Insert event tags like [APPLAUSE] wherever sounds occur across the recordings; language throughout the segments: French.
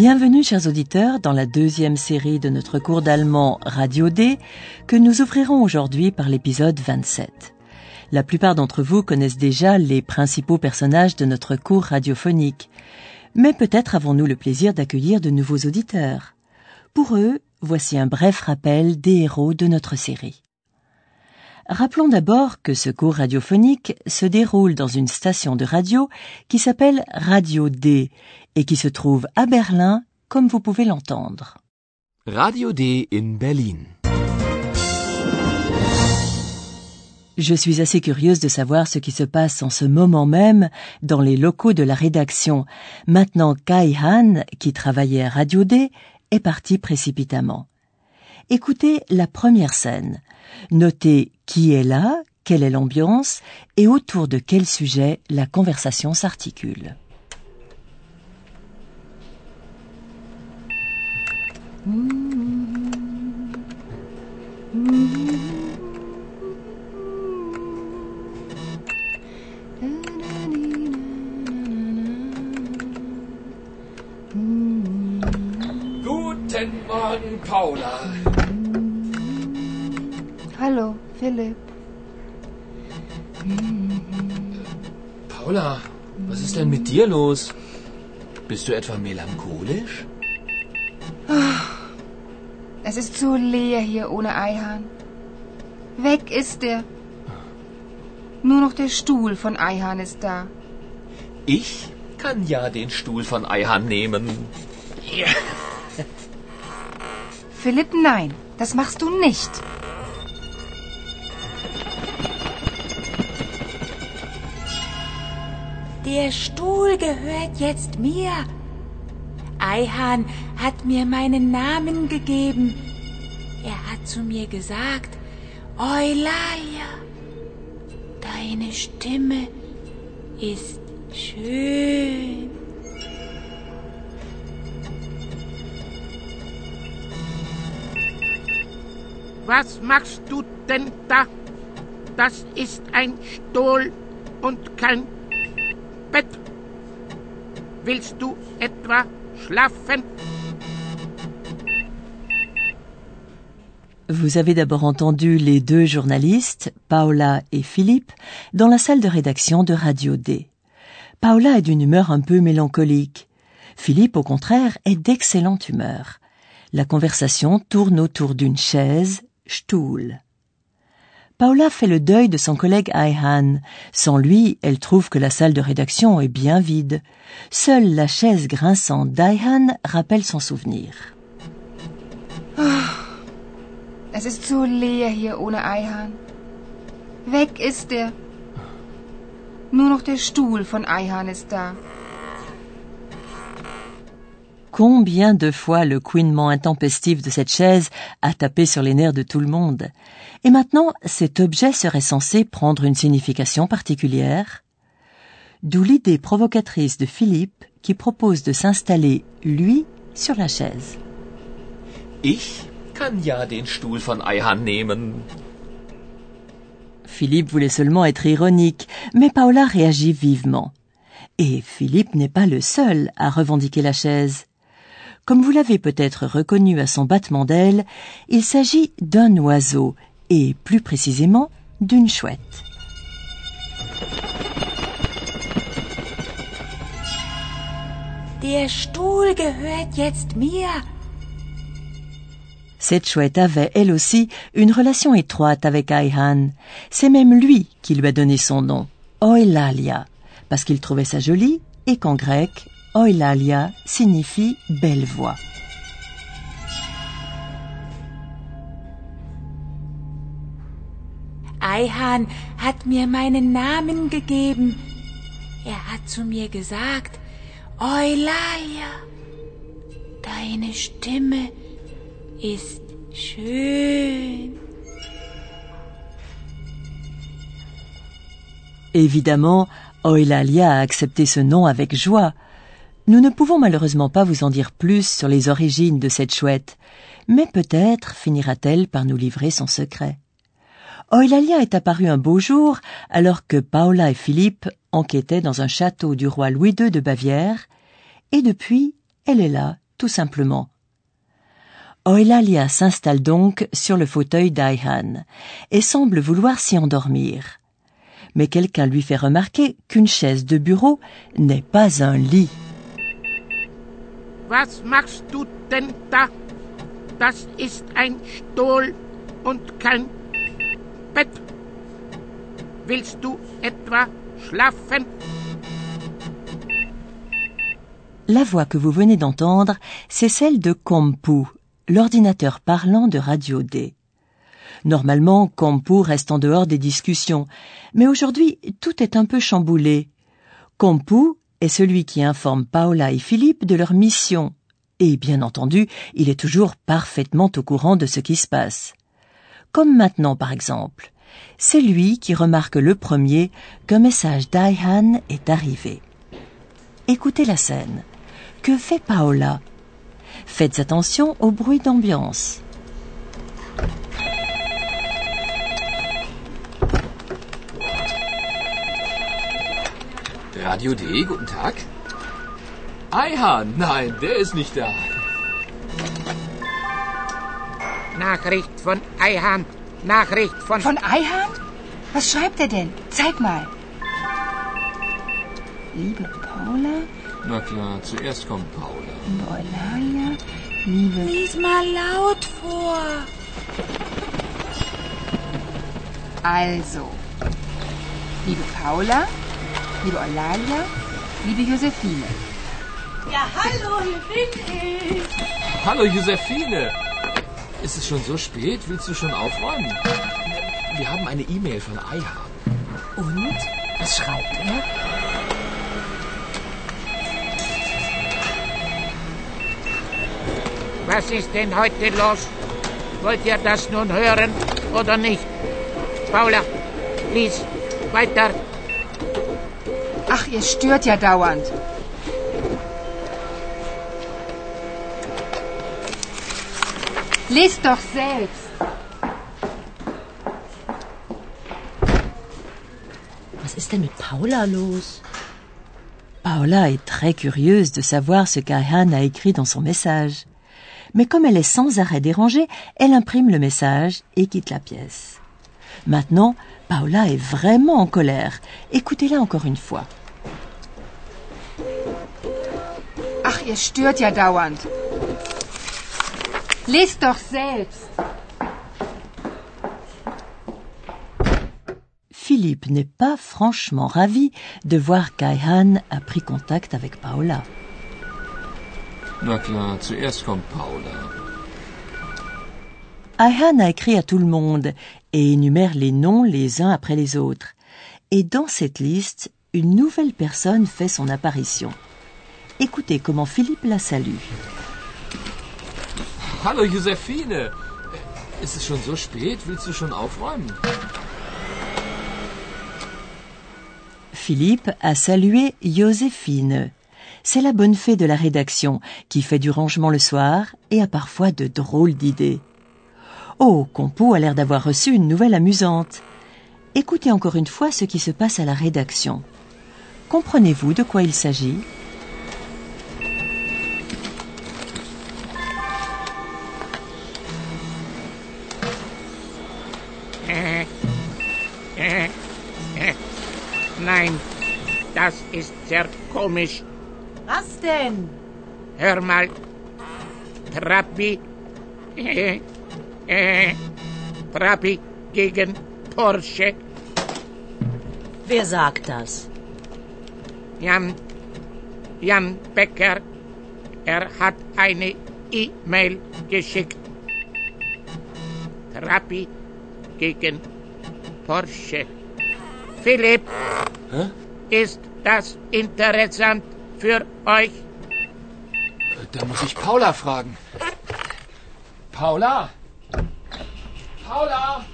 Bienvenue, chers auditeurs, dans la deuxième série de notre cours d'allemand Radio D que nous ouvrirons aujourd'hui par l'épisode 27. La plupart d'entre vous connaissent déjà les principaux personnages de notre cours radiophonique, mais peut-être avons-nous le plaisir d'accueillir de nouveaux auditeurs. Pour eux, voici un bref rappel des héros de notre série. Rappelons d'abord que ce cours radiophonique se déroule dans une station de radio qui s'appelle Radio D et qui se trouve à Berlin, comme vous pouvez l'entendre. Radio D in Berlin. Je suis assez curieuse de savoir ce qui se passe en ce moment même dans les locaux de la rédaction, maintenant Kai Han, qui travaillait à Radio D, est parti précipitamment. Écoutez la première scène. Notez qui est là, quelle est l'ambiance et autour de quel sujet la conversation s'articule. Guten Morgen, Paula. Hallo, Philipp. Paula, was ist denn mit dir los? Bist du etwa melancholisch? Es ist so leer hier ohne Eihahn. Weg ist er. Nur noch der Stuhl von Eihahn ist da. Ich kann ja den Stuhl von Eihahn nehmen. Philipp, nein, das machst du nicht. Der Stuhl gehört jetzt mir. Eihahn hat mir meinen Namen gegeben. Er hat zu mir gesagt, Eulalia, deine Stimme ist schön. Was machst du denn da? Das ist ein Stuhl und kein Bett. Willst du etwa Vous avez d'abord entendu les deux journalistes, Paola et Philippe, dans la salle de rédaction de Radio D. Paola est d'une humeur un peu mélancolique. Philippe, au contraire, est d'excellente humeur. La conversation tourne autour d'une chaise, Stuhl. Paola fait le deuil de son collègue Ayhan. Sans lui, elle trouve que la salle de rédaction est bien vide. Seule la chaise grinçante d'Ayhan rappelle son souvenir. Es ist so leer hier ohne Eihahn. Weg ist er. Nur noch der Stuhl von Eihahn ist da. Combien de fois le couinement intempestif de cette chaise a tapé sur les nerfs de tout le monde. Et maintenant, cet objet serait censé prendre une signification particulière. D'où l'idée provocatrice de Philippe qui propose de s'installer, lui, sur la chaise. Ich kann ja den Stuhl von nehmen. Philippe voulait seulement être ironique, mais Paola réagit vivement. Et Philippe n'est pas le seul à revendiquer la chaise. Comme vous l'avez peut-être reconnu à son battement d'ailes, il s'agit d'un oiseau, et plus précisément d'une chouette. Der Stuhl gehört jetzt mir. Cette chouette avait, elle aussi, une relation étroite avec Ayhan. C'est même lui qui lui a donné son nom, Oelalia, parce qu'il trouvait ça joli et qu'en grec, Oelalia signifie belle voix. Eihahn hat mir meinen Namen gegeben. Er hat zu mir gesagt, Eulalia, deine Stimme ist Schön. Évidemment, Eulalia a accepté ce nom avec joie. Nous ne pouvons malheureusement pas vous en dire plus sur les origines de cette chouette, mais peut-être finira-t-elle par nous livrer son secret. Eulalia est apparue un beau jour alors que Paola et Philippe enquêtaient dans un château du roi Louis II de Bavière, et depuis, elle est là, tout simplement. Eulalia s'installe donc sur le fauteuil d'Aihan et semble vouloir s'y endormir. Mais quelqu'un lui fait remarquer qu'une chaise de bureau n'est pas un lit. Was machst du denn da? Das ist ein Stuhl und kein Bett. Willst du etwa schlafen? La voix que vous venez d'entendre, c'est celle de Kompu, l'ordinateur parlant de Radio D. Normalement, Kompu reste en dehors des discussions, mais aujourd'hui, tout est un peu chamboulé. Kompu est celui qui informe Paola et Philippe de leur mission, et bien entendu, il est toujours parfaitement au courant de ce qui se passe. Comme maintenant, par exemple. C'est lui qui remarque le premier qu'un message d'Aihan est arrivé. Écoutez la scène. Que fait Paola? Faites attention au bruit d'ambiance. Radio D, guten Tag. Eihan, nein, der ist nicht da. Nachricht von Eihan. Nachricht von... Von Eihahn? Was schreibt er denn? Zeig mal. Liebe Paula, Na klar, zuerst kommt Paula. Eulalia, liebe... Lies mal laut vor. Also, liebe Paula, liebe Eulalia, liebe Josephine. Ja, hallo, hier bin ich. Hallo Josephine. Ist es schon so spät? Willst du schon aufräumen? Wir haben eine E-Mail von Eihan. Und Was schreibt er Was ist denn heute los? Wollt ihr das nun hören oder nicht? Paula, lies weiter. Ach, ihr stört ja dauernd. Lest doch selbst. Was ist denn mit Paula los? Paola est très curieuse de savoir ce qu'Ahan a écrit dans son message. Mais comme elle est sans arrêt dérangée, elle imprime le message et quitte la pièce. Maintenant, Paola est vraiment en colère. Écoutez-la encore une fois. Ihr stört ja dauernd. Lest doch selbst. Philippe n'est pas franchement ravi de voir qu'Aihan a pris contact avec Paola. Na klar, zuerst kommt Paula. Aihan a écrit à tout le monde et énumère les noms les uns après les autres. Et dans cette liste, une nouvelle personne fait son apparition. Écoutez comment Philippe la salue. Hallo Josephine. Ist es schon so spät? Willst du schon aufräumen? Philippe a salué Joséphine. C'est la bonne fée de la rédaction qui fait du rangement le soir et a parfois de drôles d'idées. Oh, Compo a l'air d'avoir reçu une nouvelle amusante. Écoutez encore une fois ce qui se passe à la rédaction. Comprenez-vous de quoi il s'agit? [LAUGHS] Nein, das ist sehr komisch. Was denn? Hör mal. Trappi. Äh, [LAUGHS] äh, Trappi gegen Porsche. Wer sagt das? Jan, Jan Becker. Er hat eine E-Mail geschickt. Trappi gegen Porsche. Philipp, Hä? ist das interessant für euch? Da muss ich Paula fragen. Paula? Paula!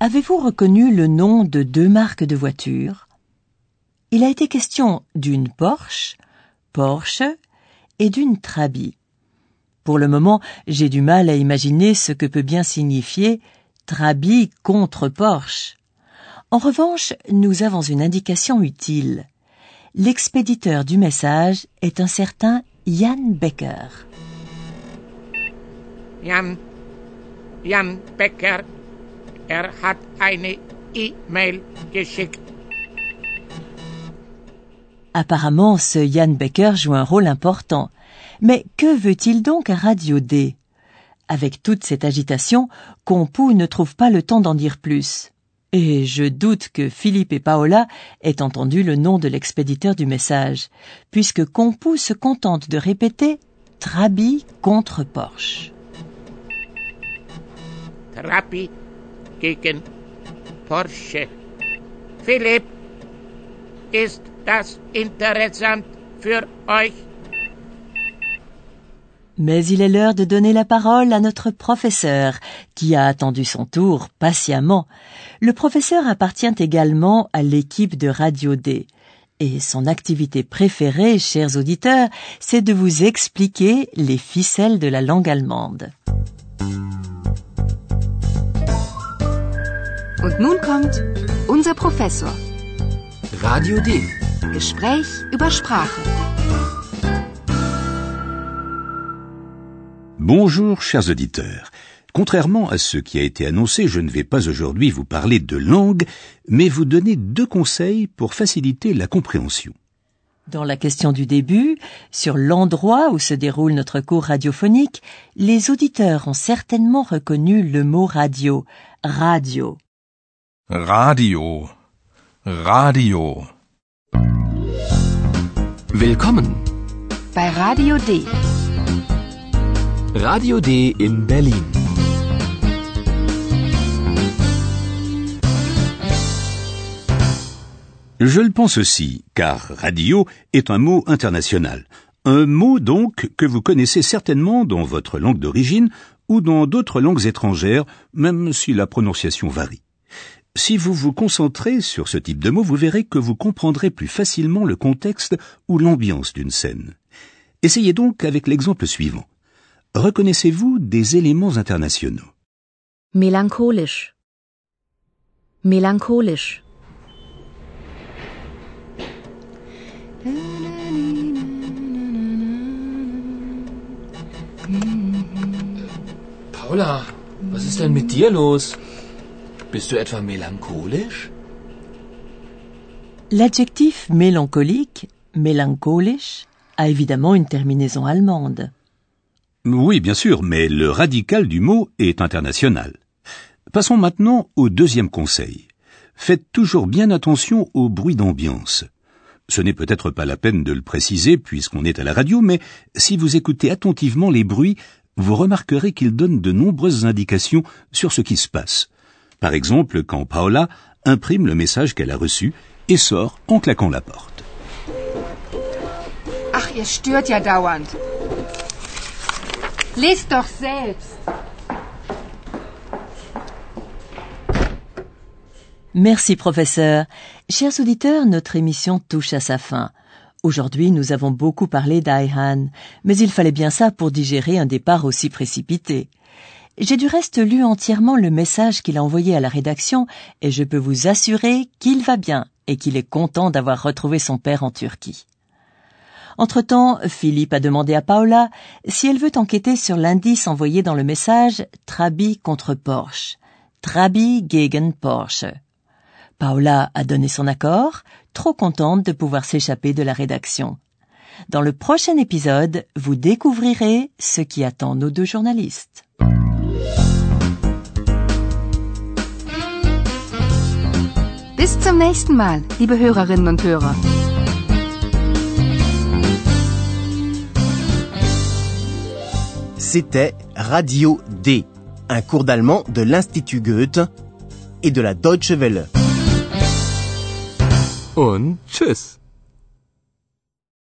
Avez-vous reconnu le nom de deux marques de voitures? Il a été question d'une Porsche, Porsche, et d'une Trabi. Pour le moment, j'ai du mal à imaginer ce que peut bien signifier Trabi contre Porsche. En revanche, nous avons une indication utile. L'expéditeur du message est un certain Jan Becker. Jan, Jan Becker, er hat eine E-Mail geschickt. Apparemment, ce Jan Becker joue un rôle important. Mais que veut-il donc à Radio D? Avec toute cette agitation, Compou ne trouve pas le temps d'en dire plus. Et je doute que Philippe et Paola aient entendu le nom de l'expéditeur du message, puisque Compou se contente de répéter Trabi contre Porsche. Trabi gegen Porsche. Philipp, ist das interessant für euch? Mais il est l'heure de donner la parole à notre professeur, qui a attendu son tour patiemment. Le professeur appartient également à l'équipe de Radio D. Et son activité préférée, chers auditeurs, c'est de vous expliquer les ficelles de la langue allemande. Und nun kommt unser Professor. Radio D. Gespräch über Sprache. Bonjour chers auditeurs. Contrairement à ce qui a été annoncé, je ne vais pas aujourd'hui vous parler de langue, mais vous donner deux conseils pour faciliter la compréhension. Dans la question du début, sur l'endroit où se déroule notre cours radiophonique, les auditeurs ont certainement reconnu le mot radio, radio. Radio. Radio. Willkommen. Bei Radio D. Radio D in Berlin. Je le pense aussi, car radio est un mot international. Un mot donc que vous connaissez certainement dans votre langue d'origine ou dans d'autres langues étrangères, même si la prononciation varie. Si vous vous concentrez sur ce type de mot, vous verrez que vous comprendrez plus facilement le contexte ou l'ambiance d'une scène. Essayez donc avec l'exemple suivant. Reconnaissez-vous des éléments internationaux? Melancholisch. Melancholisch. Paula, was ist denn mit dir los? Bist du etwa melancholisch? L'adjectif mélancolique, mélancolisch, a évidemment une terminaison allemande. Oui, bien sûr, mais le radical du mot est international. Passons maintenant au deuxième conseil. Faites toujours bien attention au bruit d'ambiance. Ce n'est peut-être pas la peine de le préciser puisqu'on est à la radio, mais si vous écoutez attentivement les bruits, vous remarquerez qu'ils donnent de nombreuses indications sur ce qui se passe. Par exemple, quand Paola imprime le message qu'elle a reçu et sort en claquant la porte. Ach, ihr stört ja dauernd. Merci professeur. Chers auditeurs, notre émission touche à sa fin. Aujourd'hui, nous avons beaucoup parlé d'Aihan, mais il fallait bien ça pour digérer un départ aussi précipité. J'ai du reste lu entièrement le message qu'il a envoyé à la rédaction et je peux vous assurer qu'il va bien et qu'il est content d'avoir retrouvé son père en Turquie. Entre-temps, Philippe a demandé à Paola si elle veut enquêter sur l'indice envoyé dans le message Trabi contre Porsche. Trabi gegen Porsche. Paola a donné son accord, trop contente de pouvoir s'échapper de la rédaction. Dans le prochain épisode, vous découvrirez ce qui attend nos deux journalistes. Bis zum nächsten Mal, liebe Hörerinnen und Hörer. C'était Radio D, un cours d'allemand de l'Institut Goethe et de la Deutsche Welle. Und tschüss.